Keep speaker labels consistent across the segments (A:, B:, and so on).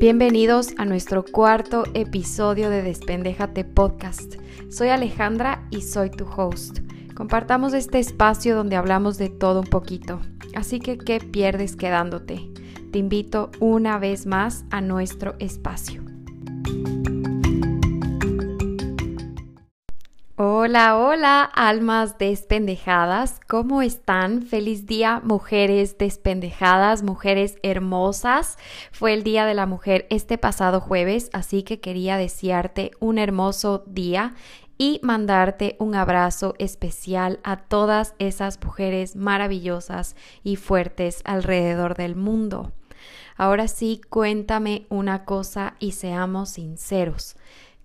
A: Bienvenidos a nuestro cuarto episodio de Despendéjate Podcast. Soy Alejandra y soy tu host. Compartamos este espacio donde hablamos de todo un poquito. Así que, ¿qué pierdes quedándote? Te invito una vez más a nuestro espacio. Hola, hola, almas despendejadas. ¿Cómo están? Feliz día, mujeres despendejadas, mujeres hermosas. Fue el Día de la Mujer este pasado jueves, así que quería desearte un hermoso día y mandarte un abrazo especial a todas esas mujeres maravillosas y fuertes alrededor del mundo. Ahora sí, cuéntame una cosa y seamos sinceros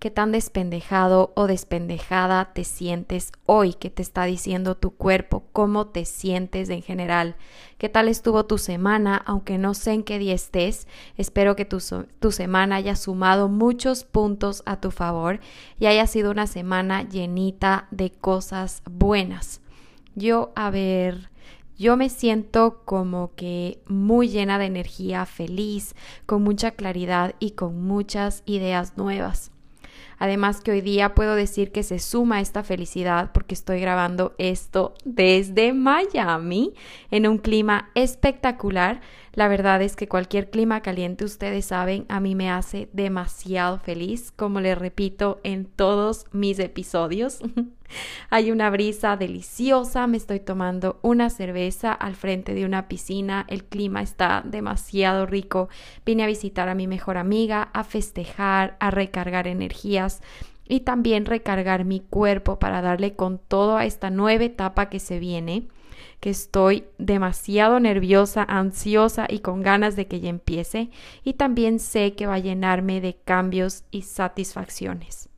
A: qué tan despendejado o despendejada te sientes hoy, qué te está diciendo tu cuerpo, cómo te sientes en general, qué tal estuvo tu semana, aunque no sé en qué día estés, espero que tu, tu semana haya sumado muchos puntos a tu favor y haya sido una semana llenita de cosas buenas. Yo, a ver, yo me siento como que muy llena de energía, feliz, con mucha claridad y con muchas ideas nuevas. Además que hoy día puedo decir que se suma esta felicidad porque estoy grabando esto desde Miami en un clima espectacular. La verdad es que cualquier clima caliente, ustedes saben, a mí me hace demasiado feliz, como les repito en todos mis episodios. Hay una brisa deliciosa, me estoy tomando una cerveza al frente de una piscina, el clima está demasiado rico. Vine a visitar a mi mejor amiga, a festejar, a recargar energías y también recargar mi cuerpo para darle con todo a esta nueva etapa que se viene que estoy demasiado nerviosa, ansiosa y con ganas de que ya empiece y también sé que va a llenarme de cambios y satisfacciones.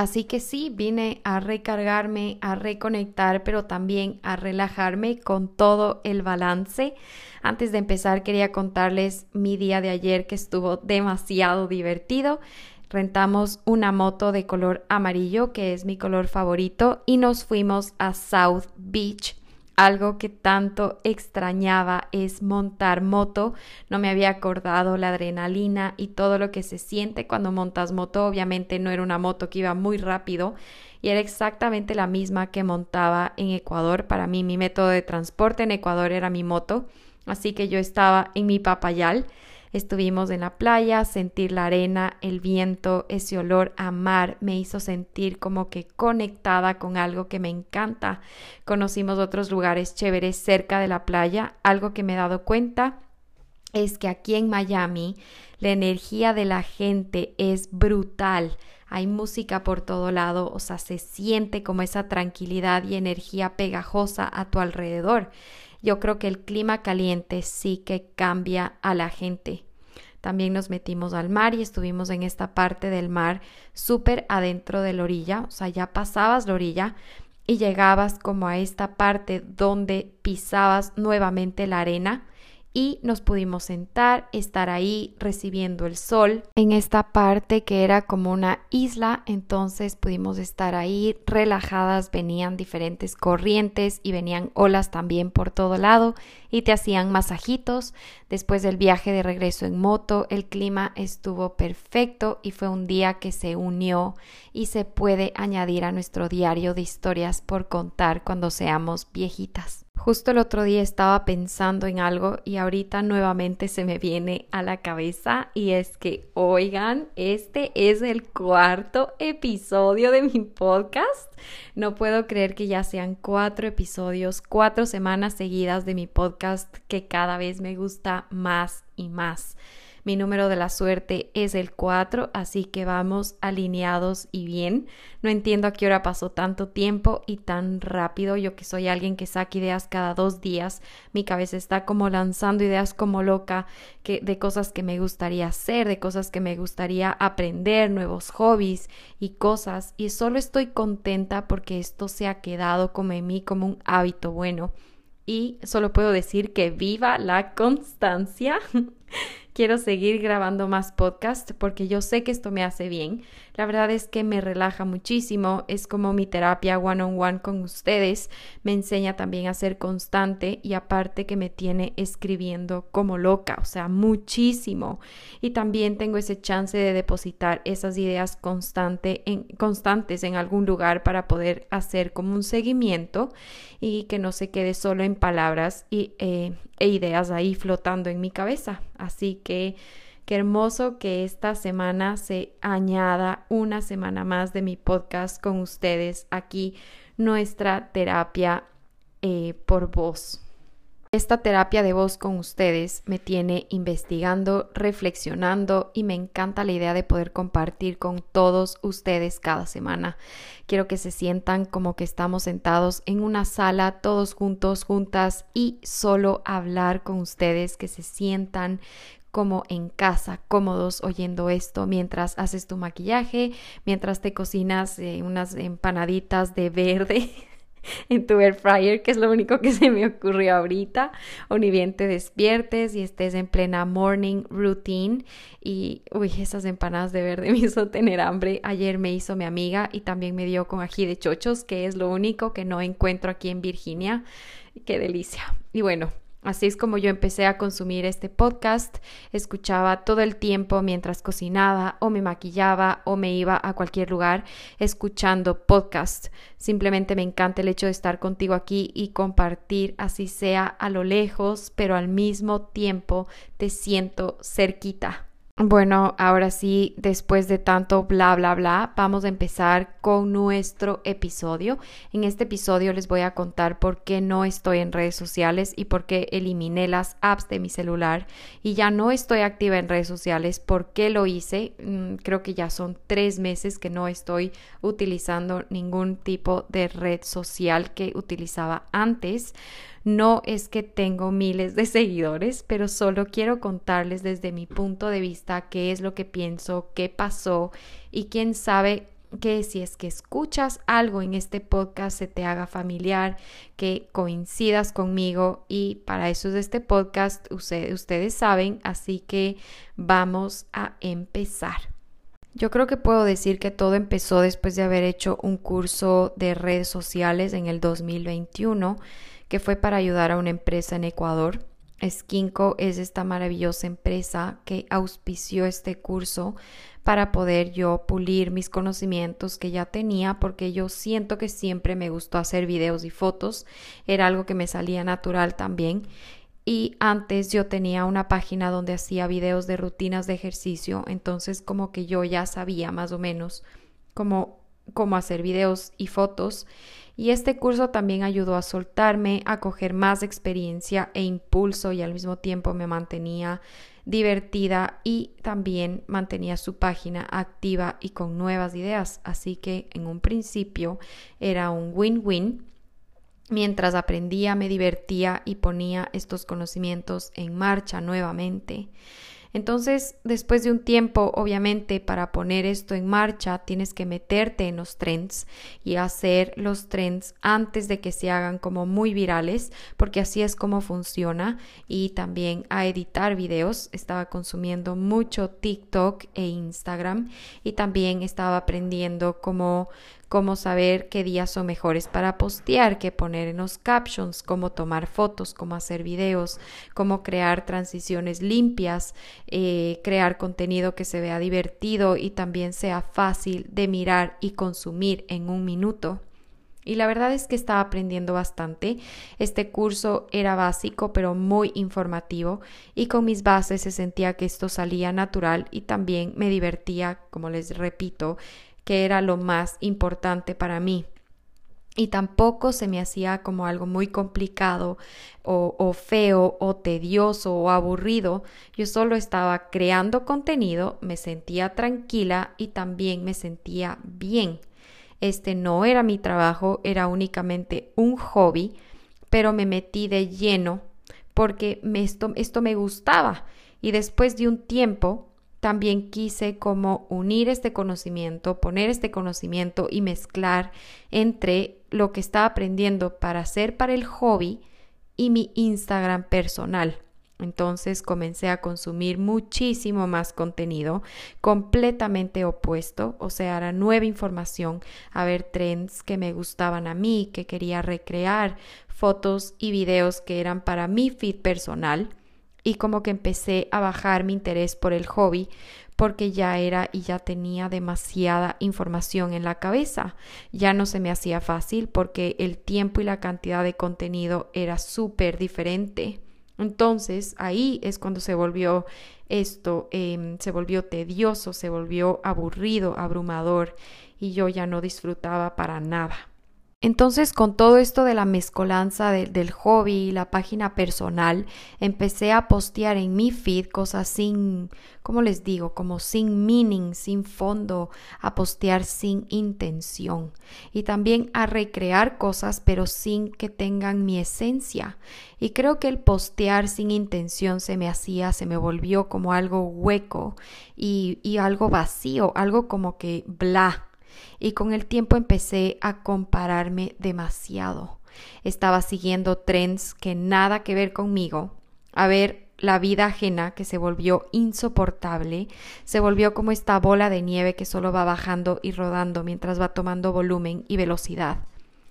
A: Así que sí, vine a recargarme, a reconectar, pero también a relajarme con todo el balance. Antes de empezar, quería contarles mi día de ayer que estuvo demasiado divertido. Rentamos una moto de color amarillo, que es mi color favorito, y nos fuimos a South Beach algo que tanto extrañaba es montar moto. No me había acordado la adrenalina y todo lo que se siente cuando montas moto. Obviamente no era una moto que iba muy rápido y era exactamente la misma que montaba en Ecuador. Para mí mi método de transporte en Ecuador era mi moto. Así que yo estaba en mi papayal Estuvimos en la playa, sentir la arena, el viento, ese olor a mar me hizo sentir como que conectada con algo que me encanta. Conocimos otros lugares chéveres cerca de la playa. Algo que me he dado cuenta es que aquí en Miami la energía de la gente es brutal. Hay música por todo lado, o sea, se siente como esa tranquilidad y energía pegajosa a tu alrededor yo creo que el clima caliente sí que cambia a la gente. También nos metimos al mar y estuvimos en esta parte del mar súper adentro de la orilla, o sea, ya pasabas la orilla y llegabas como a esta parte donde pisabas nuevamente la arena y nos pudimos sentar, estar ahí recibiendo el sol en esta parte que era como una isla, entonces pudimos estar ahí relajadas, venían diferentes corrientes y venían olas también por todo lado y te hacían masajitos. Después del viaje de regreso en moto, el clima estuvo perfecto y fue un día que se unió y se puede añadir a nuestro diario de historias por contar cuando seamos viejitas. Justo el otro día estaba pensando en algo y ahorita nuevamente se me viene a la cabeza y es que, oigan, este es el cuarto episodio de mi podcast. No puedo creer que ya sean cuatro episodios, cuatro semanas seguidas de mi podcast que cada vez me gusta más y más. Mi número de la suerte es el 4, así que vamos alineados y bien. No entiendo a qué hora pasó tanto tiempo y tan rápido. Yo que soy alguien que saca ideas cada dos días, mi cabeza está como lanzando ideas como loca de cosas que me gustaría hacer, de cosas que me gustaría aprender, nuevos hobbies y cosas. Y solo estoy contenta porque esto se ha quedado como en mí como un hábito bueno. Y solo puedo decir que viva la constancia. quiero seguir grabando más podcast porque yo sé que esto me hace bien. La verdad es que me relaja muchísimo, es como mi terapia one on one con ustedes, me enseña también a ser constante y aparte que me tiene escribiendo como loca, o sea, muchísimo. Y también tengo ese chance de depositar esas ideas constantes en algún lugar para poder hacer como un seguimiento y que no se quede solo en palabras y, eh, e ideas ahí flotando en mi cabeza. Así que qué hermoso que esta semana se añada una semana más de mi podcast con ustedes aquí, nuestra terapia eh, por voz. Esta terapia de voz con ustedes me tiene investigando, reflexionando y me encanta la idea de poder compartir con todos ustedes cada semana. Quiero que se sientan como que estamos sentados en una sala, todos juntos, juntas y solo hablar con ustedes, que se sientan como en casa, cómodos oyendo esto mientras haces tu maquillaje, mientras te cocinas eh, unas empanaditas de verde en tu air fryer, que es lo único que se me ocurrió ahorita, o ni bien te despiertes y estés en plena morning routine y, uy, esas empanadas de verde me hizo tener hambre. Ayer me hizo mi amiga y también me dio con ají de chochos, que es lo único que no encuentro aquí en Virginia. Qué delicia. Y bueno, Así es como yo empecé a consumir este podcast. Escuchaba todo el tiempo mientras cocinaba o me maquillaba o me iba a cualquier lugar escuchando podcast. Simplemente me encanta el hecho de estar contigo aquí y compartir, así sea a lo lejos, pero al mismo tiempo te siento cerquita. Bueno, ahora sí, después de tanto bla, bla, bla, vamos a empezar con nuestro episodio. En este episodio les voy a contar por qué no estoy en redes sociales y por qué eliminé las apps de mi celular y ya no estoy activa en redes sociales. ¿Por qué lo hice? Mm, creo que ya son tres meses que no estoy utilizando ningún tipo de red social que utilizaba antes. No es que tengo miles de seguidores, pero solo quiero contarles desde mi punto de vista qué es lo que pienso, qué pasó y quién sabe que si es que escuchas algo en este podcast se te haga familiar, que coincidas conmigo y para eso es este podcast, ustedes saben, así que vamos a empezar. Yo creo que puedo decir que todo empezó después de haber hecho un curso de redes sociales en el 2021 que fue para ayudar a una empresa en Ecuador. Skinco es esta maravillosa empresa que auspició este curso para poder yo pulir mis conocimientos que ya tenía porque yo siento que siempre me gustó hacer videos y fotos, era algo que me salía natural también y antes yo tenía una página donde hacía videos de rutinas de ejercicio, entonces como que yo ya sabía más o menos cómo, cómo hacer videos y fotos y este curso también ayudó a soltarme, a coger más experiencia e impulso y al mismo tiempo me mantenía divertida y también mantenía su página activa y con nuevas ideas. Así que en un principio era un win-win. Mientras aprendía, me divertía y ponía estos conocimientos en marcha nuevamente. Entonces, después de un tiempo, obviamente, para poner esto en marcha, tienes que meterte en los trends y hacer los trends antes de que se hagan como muy virales, porque así es como funciona. Y también a editar videos. Estaba consumiendo mucho TikTok e Instagram y también estaba aprendiendo cómo cómo saber qué días son mejores para postear, qué poner en los captions, cómo tomar fotos, cómo hacer videos, cómo crear transiciones limpias, eh, crear contenido que se vea divertido y también sea fácil de mirar y consumir en un minuto. Y la verdad es que estaba aprendiendo bastante. Este curso era básico, pero muy informativo y con mis bases se sentía que esto salía natural y también me divertía, como les repito, que era lo más importante para mí. Y tampoco se me hacía como algo muy complicado o, feo o tedioso o aburrido. Yo solo estaba creando contenido, me sentía tranquila y también me sentía bien. Este no era mi trabajo, era únicamente un hobby, pero me metí de lleno porque esto, esto me gustaba. Y después de un tiempo también quise como unir este conocimiento, poner este conocimiento y mezclar entre lo que estaba aprendiendo para hacer para el hobby y mi Instagram personal. Entonces comencé a consumir muchísimo más contenido completamente opuesto, o sea, era nueva información, a ver trends que me gustaban a mí, que quería recrear, fotos y videos que eran para mi feed personal y como que empecé a bajar mi interés por el hobby porque ya era y ya tenía demasiada información en la cabeza. Ya no se me hacía fácil porque el tiempo y la cantidad de contenido era súper diferente. Entonces ahí es cuando se volvió esto, em, se volvió tedioso, se volvió aburrido, abrumador y yo ya no disfrutaba para nada. Entonces, con todo esto de la mezcolanza del hobby y la página personal, empecé a postear en mi feed cosas sin, ¿cómo les digo? Como sin meaning, sin fondo, a postear sin intención. Y también a recrear cosas, pero sin que tengan mi esencia. Y creo que el postear sin intención se me hacía, se me volvió como algo hueco y, y algo vacío, algo como que bla y con el tiempo empecé a compararme demasiado. Estaba siguiendo trends que nada que ver conmigo, a ver la vida ajena que se volvió insoportable, se volvió como esta bola de nieve que solo va bajando y rodando mientras va tomando volumen y velocidad.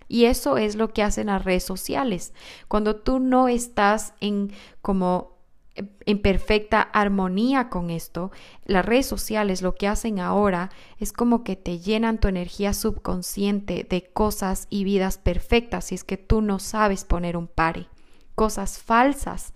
A: Y eso es lo que hacen las redes sociales. Cuando tú no estás en como en perfecta armonía con esto, las redes sociales lo que hacen ahora es como que te llenan tu energía subconsciente de cosas y vidas perfectas si es que tú no sabes poner un pare cosas falsas,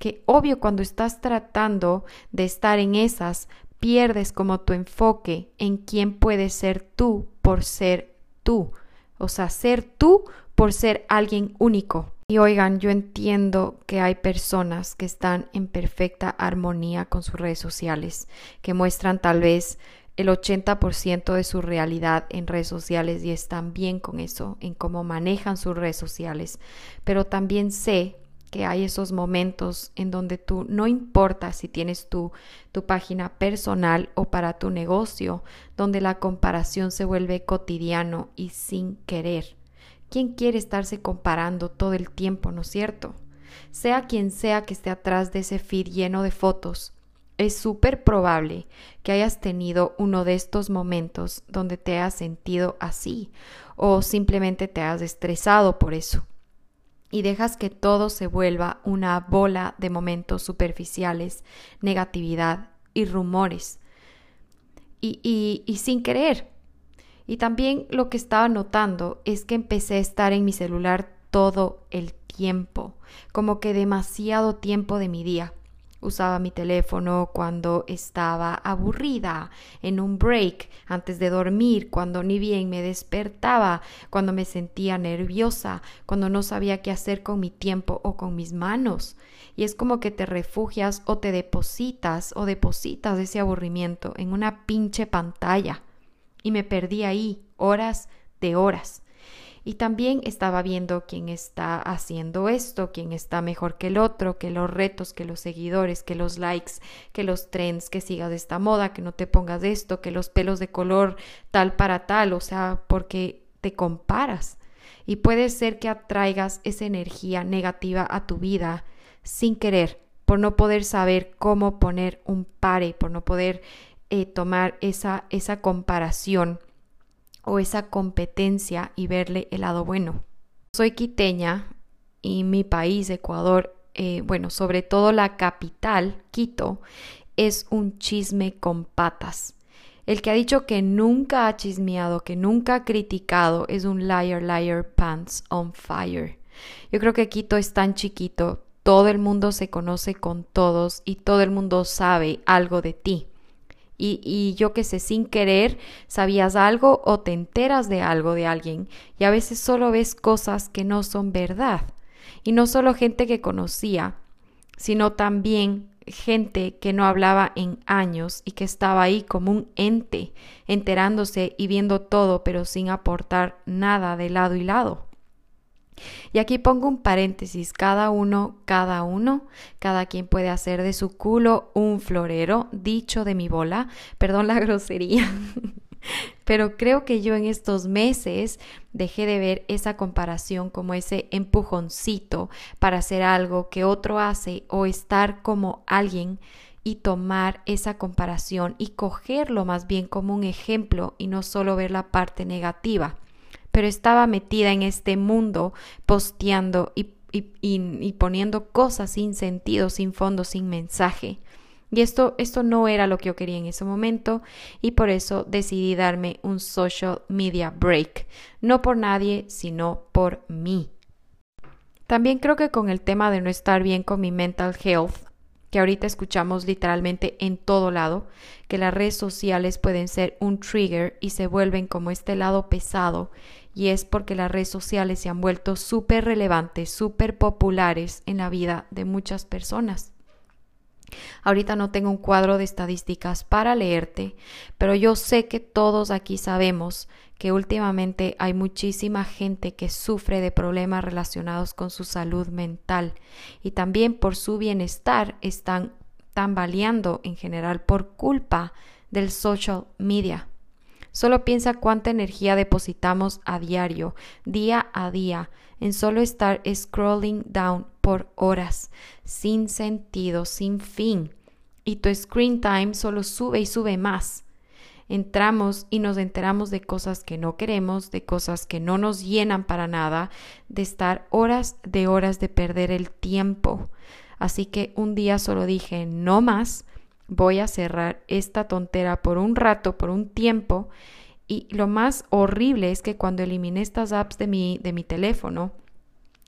A: que obvio cuando estás tratando de estar en esas, pierdes como tu enfoque en quién puedes ser tú por ser tú, o sea, ser tú por ser alguien único. Y oigan, yo entiendo que hay personas que están en perfecta armonía con sus redes sociales, que muestran tal vez el 80% de su realidad en redes sociales y están bien con eso, en cómo manejan sus redes sociales. Pero también sé que hay esos momentos en donde tú, no importa si tienes tu, tu página personal o para tu negocio, donde la comparación se vuelve cotidiano y sin querer. ¿Quién quiere estarse comparando todo el tiempo, no es cierto? Sea quien sea que esté atrás de ese feed lleno de fotos, es súper probable que hayas tenido uno de estos momentos donde te has sentido así o simplemente te has estresado por eso y dejas que todo se vuelva una bola de momentos superficiales, negatividad y rumores. Y, y, y sin querer, y también lo que estaba notando es que empecé a estar en mi celular todo el tiempo, como que demasiado tiempo de mi día. Usaba mi teléfono cuando estaba aburrida, en un break, antes de dormir, cuando ni bien me despertaba, cuando me sentía nerviosa, cuando no sabía qué hacer con mi tiempo o con mis manos. Y es como que te refugias o te depositas o depositas ese aburrimiento en una pinche pantalla y me perdí ahí horas de horas. Y también estaba viendo quién está haciendo esto, quién está mejor que el otro, que los retos, que los seguidores, que los likes, que los trends, que sigas esta moda, que no te pongas esto, que los pelos de color tal para tal, o sea, porque te comparas. Y puede ser que atraigas esa energía negativa a tu vida sin querer, por no poder saber cómo poner un pare, por no poder eh, tomar esa, esa comparación o esa competencia y verle el lado bueno. Soy quiteña y mi país, Ecuador, eh, bueno, sobre todo la capital, Quito, es un chisme con patas. El que ha dicho que nunca ha chismeado, que nunca ha criticado, es un liar, liar, pants on fire. Yo creo que Quito es tan chiquito, todo el mundo se conoce con todos y todo el mundo sabe algo de ti y, yo que sé, sin querer sabías algo o te enteras de algo de alguien y a veces solo ves cosas que no son verdad. Y no solo gente que conocía, sino también gente que no hablaba en años y que estaba ahí como un ente, enterándose y viendo todo, pero sin aportar nada de lado y lado. Y aquí pongo un paréntesis, cada uno, cada uno, cada quien puede hacer de su culo un florero, dicho de mi bola, perdón la grosería. Pero creo que yo en estos meses dejé de ver esa comparación como ese empujoncito para hacer algo que otro hace o estar como alguien y tomar esa comparación y cogerlo más bien como un ejemplo y no solo ver la parte negativa. Pero estaba metida en este mundo posteando y, y poniendo cosas sin sentido, sin fondo, sin mensaje. Y esto, esto no era lo que yo quería en ese momento y por eso decidí darme un social media break. No por nadie, sino por mí. También creo que con el tema de no estar bien con mi mental health, que ahorita escuchamos literalmente en todo lado, que las redes sociales pueden ser un trigger y se vuelven como este lado pesado, y es porque las redes sociales se han vuelto súper relevantes, súper populares en la vida de muchas personas. Ahorita no tengo un cuadro de estadísticas para leerte, pero yo sé que todos aquí sabemos que últimamente hay muchísima gente que sufre de problemas relacionados con su salud mental y también por su bienestar están tambaleando en general por culpa del social media. Solo piensa cuánta energía depositamos a diario, día a día, en solo estar scrolling down por horas, sin sentido, sin fin. Y tu screen time solo sube y sube más. Entramos y nos enteramos de cosas que no queremos, de cosas que no nos llenan para nada, de estar horas de horas de perder el tiempo. Así que un día solo dije, no más, voy a cerrar esta tontera por un rato, por un tiempo. Y lo más horrible es que cuando eliminé estas apps de mi, de mi teléfono,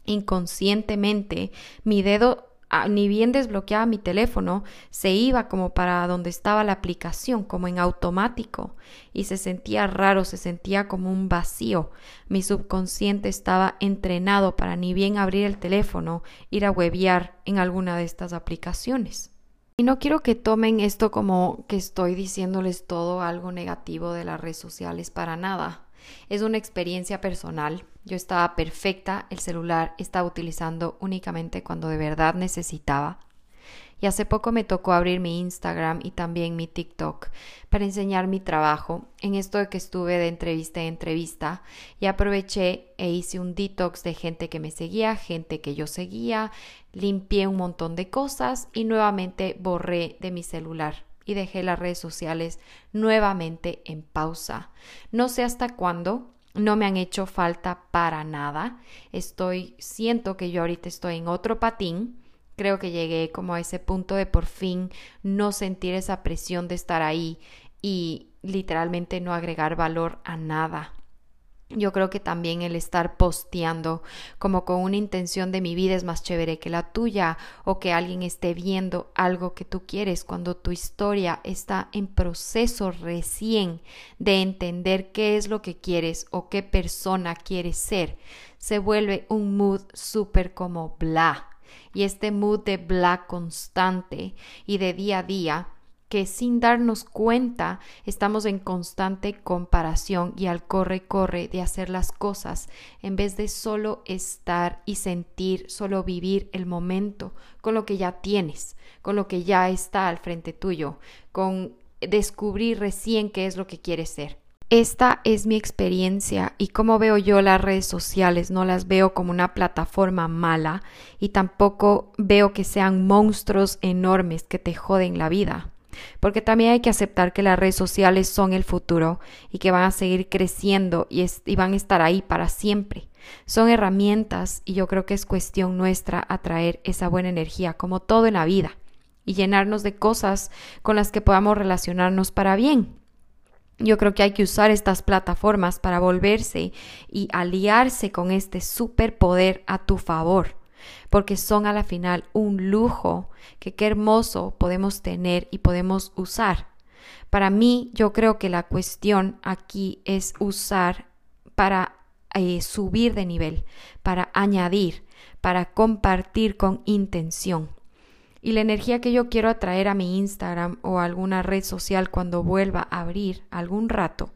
A: inconscientemente, mi dedo ah, ni bien desbloqueaba mi teléfono, se iba como para donde estaba la aplicación, como en automático, y se sentía raro, se sentía como un vacío. Mi subconsciente estaba entrenado para ni bien abrir el teléfono, ir a webear en alguna de estas aplicaciones. Y no quiero que tomen esto como que estoy diciéndoles todo algo negativo de las redes sociales para nada. Es una experiencia personal. Yo estaba perfecta, el celular estaba utilizando únicamente cuando de verdad necesitaba. Y hace poco me tocó abrir mi Instagram y también mi TikTok para enseñar mi trabajo en esto de que estuve de entrevista en entrevista y aproveché e hice un detox de gente que me seguía, gente que yo seguía, limpié un montón de cosas y nuevamente borré de mi celular y dejé las redes sociales nuevamente en pausa. No sé hasta cuándo, no me han hecho falta para nada. Estoy, siento que yo ahorita estoy en otro patín. Creo que llegué como a ese punto de por fin no sentir esa presión de estar ahí y literalmente no agregar valor a nada. Yo creo que también el estar posteando como con una intención de mi vida es más chévere que la tuya o que alguien esté viendo algo que tú quieres cuando tu historia está en proceso recién de entender qué es lo que quieres o qué persona quieres ser. Se vuelve un mood súper como bla. Y este mood de bla constante y de día a día que sin darnos cuenta estamos en constante comparación y al corre-corre de hacer las cosas en vez de solo estar y sentir, solo vivir el momento con lo que ya tienes, con lo que ya está al frente tuyo, con descubrir recién qué es lo que quieres ser. Esta es mi experiencia y como veo yo las redes sociales, no las veo como una plataforma mala y tampoco veo que sean monstruos enormes que te joden la vida porque también hay que aceptar que las redes sociales son el futuro y que van a seguir creciendo y, van a estar ahí para siempre. Son herramientas y yo creo que es cuestión nuestra atraer esa buena energía, como todo en la vida, y llenarnos de cosas con las que podamos relacionarnos para bien. Yo creo que hay que usar estas plataformas para volverse y aliarse con este superpoder a tu favor porque son a la final un lujo que qué hermoso podemos tener y podemos usar. Para mí, yo creo que la cuestión aquí es usar para eh, subir de nivel, para añadir, para compartir con intención. Y la energía que yo quiero atraer a mi Instagram o alguna red social cuando vuelva a abrir algún rato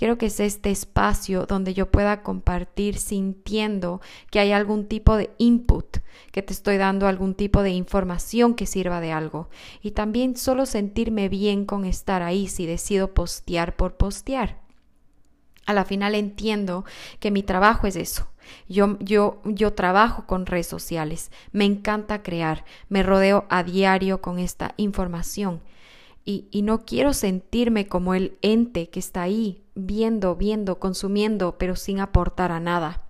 A: Quiero que sea este espacio donde yo pueda compartir sintiendo que hay algún tipo de input, que te estoy dando algún tipo de información que sirva de algo. Y también solo sentirme bien con estar ahí si decido postear por postear. A la final entiendo que mi trabajo es eso. Yo, yo, yo trabajo con redes sociales, me encanta crear, me rodeo a diario con esta información y, y no quiero sentirme como el ente que está ahí viendo, viendo, consumiendo, pero sin aportar a nada.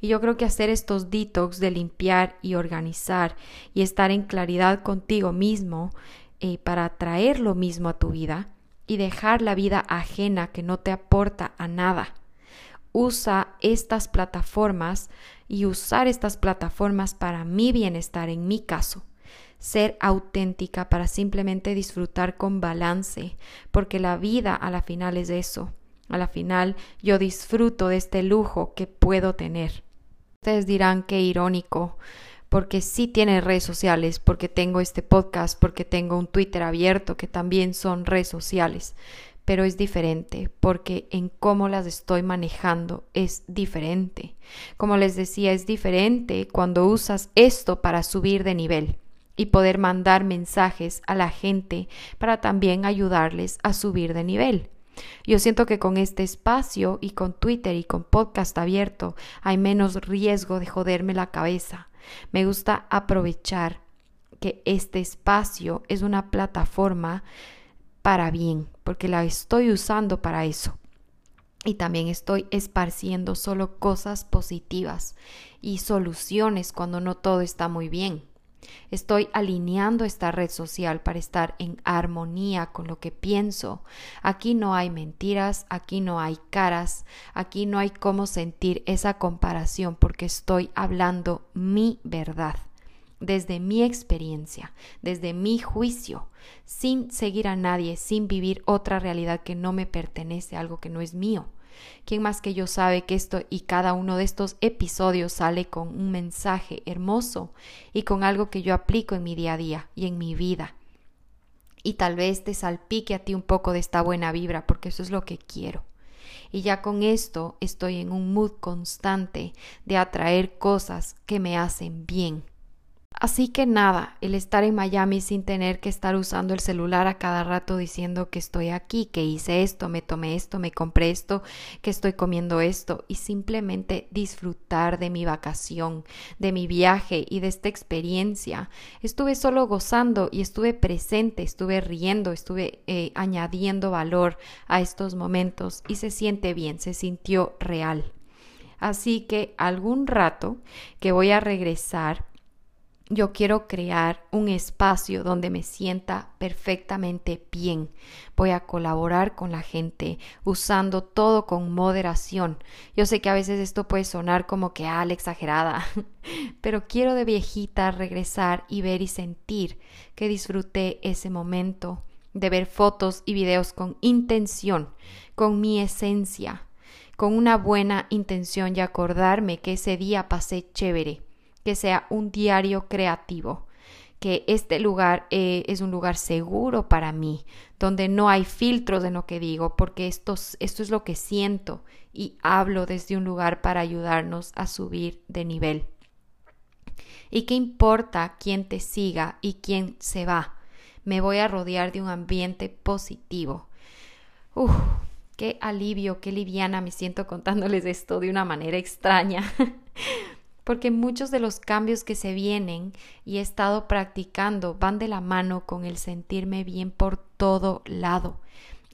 A: Y yo creo que hacer estos detox de limpiar y organizar y estar en claridad contigo mismo eh, para traer lo mismo a tu vida y dejar la vida ajena que no te aporta a nada. Usa estas plataformas y usar estas plataformas para mi bienestar en mi caso ser auténtica para simplemente disfrutar con balance, porque la vida a la final es eso. A la final yo disfruto de este lujo que puedo tener. Ustedes dirán qué irónico, porque sí tiene redes sociales, porque tengo este podcast, porque tengo un Twitter abierto, que también son redes sociales, pero es diferente, porque en cómo las estoy manejando es diferente. Como les decía, es diferente cuando usas esto para subir de nivel y poder mandar mensajes a la gente para también ayudarles a subir de nivel. Yo siento que con este espacio y con Twitter y con podcast abierto hay menos riesgo de joderme la cabeza. Me gusta aprovechar que este espacio es una plataforma para bien, porque la estoy usando para eso. Y también estoy esparciendo solo cosas positivas y soluciones cuando no todo está muy bien. Estoy alineando esta red social para estar en armonía con lo que pienso. Aquí no hay mentiras, aquí no hay caras, aquí no hay cómo sentir esa comparación porque estoy hablando mi verdad desde mi experiencia, desde mi juicio, sin seguir a nadie, sin vivir otra realidad que no me pertenece, algo que no es mío. ¿Quién más que yo sabe que esto y cada uno de estos episodios sale con un mensaje hermoso y con algo que yo aplico en mi día a día y en mi vida? Y tal vez te salpique a ti un poco de esta buena vibra, porque eso es lo que quiero. Y ya con esto estoy en un mood constante de atraer cosas que me hacen bien Así que nada, el estar en Miami sin tener que estar usando el celular a cada rato diciendo que estoy aquí, que hice esto, me tomé esto, me compré esto, que estoy comiendo esto y simplemente disfrutar de mi vacación, de mi viaje y de esta experiencia. Estuve solo gozando y estuve presente, estuve riendo, estuve eh, añadiendo valor a estos momentos y se siente bien, se sintió real. Así que algún rato que voy a regresar, yo quiero crear un espacio donde me sienta perfectamente bien. Voy a colaborar con la gente usando todo con moderación. Yo sé que a veces esto puede sonar como que ah, exagerada, pero quiero de viejita regresar y ver y sentir que disfruté ese momento de ver fotos y videos con intención, con mi esencia, con una buena intención y acordarme que ese día pasé chévere que sea un diario creativo, que este lugar eh, es un lugar seguro para mí, donde no hay filtros en lo que digo, porque esto, esto es lo que siento y hablo desde un lugar para ayudarnos a subir de nivel. ¿Y qué importa quién te siga y quién se va? Me voy a rodear de un ambiente positivo. Uf, qué alivio, qué liviana me siento contándoles esto de una manera extraña. porque muchos de los cambios que se vienen y he estado practicando van de la mano con el sentirme bien por todo lado.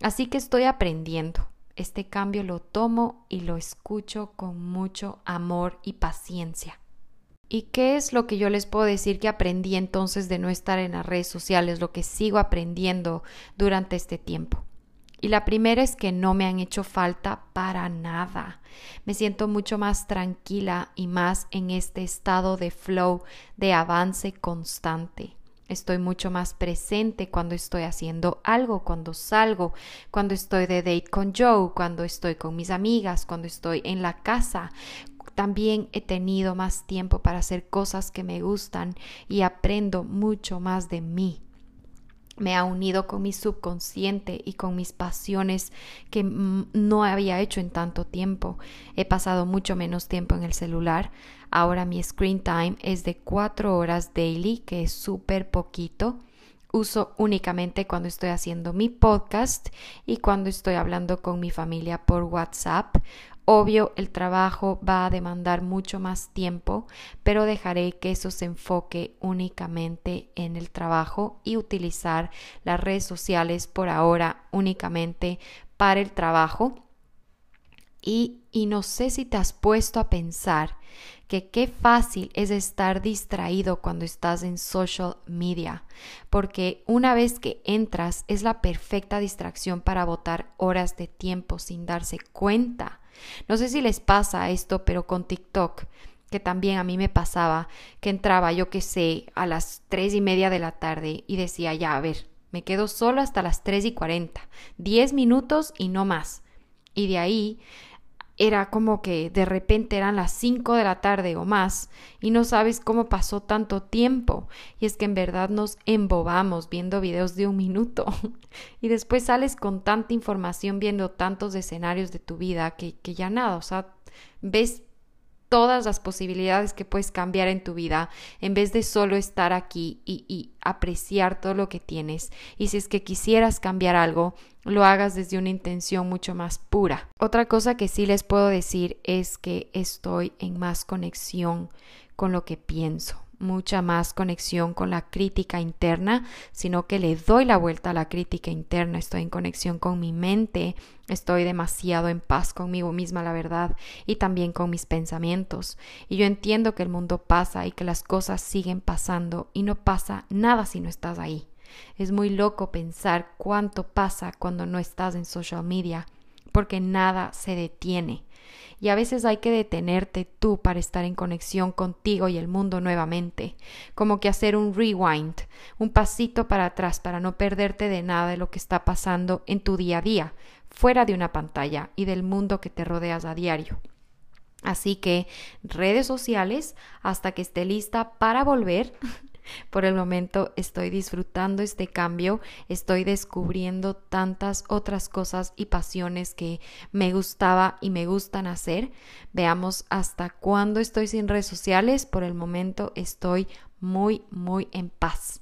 A: Así que estoy aprendiendo. Este cambio lo tomo y lo escucho con mucho amor y paciencia. ¿Y qué es lo que yo les puedo decir que aprendí entonces de no estar en las redes sociales, lo que sigo aprendiendo durante este tiempo? Y la primera es que no me han hecho falta para nada. Me siento mucho más tranquila y más en este estado de flow, de avance constante. Estoy mucho más presente cuando estoy haciendo algo, cuando salgo, cuando estoy de date con Joe, cuando estoy con mis amigas, cuando estoy en la casa. También he tenido más tiempo para hacer cosas que me gustan y aprendo mucho más de mí me ha unido con mi subconsciente y con mis pasiones que no había hecho en tanto tiempo. He pasado mucho menos tiempo en el celular. Ahora mi screen time es de cuatro horas daily, que es súper poquito. Uso únicamente cuando estoy haciendo mi podcast y cuando estoy hablando con mi familia por WhatsApp Obvio, el trabajo va a demandar mucho más tiempo, pero dejaré que eso se enfoque únicamente en el trabajo y utilizar las redes sociales por ahora únicamente para el trabajo. Y, no sé si te has puesto a pensar que qué fácil es estar distraído cuando estás en social media, porque una vez que entras es la perfecta distracción para botar horas de tiempo sin darse cuenta. No sé si les pasa esto, pero con TikTok, que también a mí me pasaba, que entraba, yo qué sé, a las tres y media de la tarde y decía, ya, a ver, me quedo solo hasta las tres y cuarenta, diez minutos y no más. Y de ahí era como que de repente eran las 5 de la tarde o más y no sabes cómo pasó tanto tiempo. Y es que en verdad nos embobamos viendo videos de un minuto y después sales con tanta información viendo tantos escenarios de tu vida que, que ya nada, o sea, ves todas las posibilidades que puedes cambiar en tu vida en vez de solo estar aquí y, apreciar todo lo que tienes. Y si es que quisieras cambiar algo, lo hagas desde una intención mucho más pura. Otra cosa que sí les puedo decir es que estoy en más conexión con lo que pienso mucha más conexión con la crítica interna, sino que le doy la vuelta a la crítica interna, estoy en conexión con mi mente, estoy demasiado en paz conmigo misma, la verdad, y también con mis pensamientos. Y yo entiendo que el mundo pasa y que las cosas siguen pasando y no pasa nada si no estás ahí. Es muy loco pensar cuánto pasa cuando no estás en social media, porque nada se detiene y a veces hay que detenerte tú para estar en conexión contigo y el mundo nuevamente, como que hacer un rewind, un pasito para atrás para no perderte de nada de lo que está pasando en tu día a día, fuera de una pantalla y del mundo que te rodeas a diario. Así que redes sociales hasta que esté lista para volver por el momento estoy disfrutando este cambio, estoy descubriendo tantas otras cosas y pasiones que me gustaba y me gustan hacer. Veamos hasta cuándo estoy sin redes sociales. Por el momento estoy muy, muy en paz.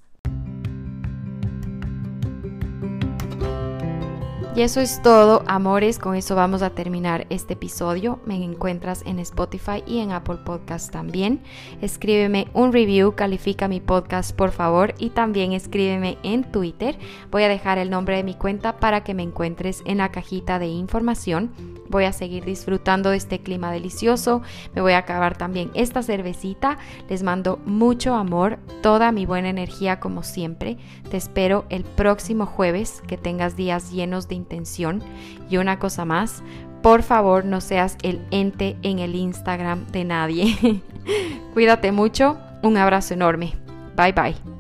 A: Y eso es todo, amores. Con eso vamos a terminar este episodio. Me encuentras en Spotify y en Apple Podcast también. Escríbeme un review, califica mi podcast por favor y también escríbeme en Twitter. Voy a dejar el nombre de mi cuenta para que me encuentres en la cajita de información. Voy a seguir disfrutando de este clima delicioso. Me voy a acabar también esta cervecita. Les mando mucho amor, toda mi buena energía como siempre. Te espero el próximo jueves. Que tengas días llenos de Y una cosa más, por favor no seas el ente en el Instagram de nadie. Cuídate mucho. Un abrazo enorme. Bye bye.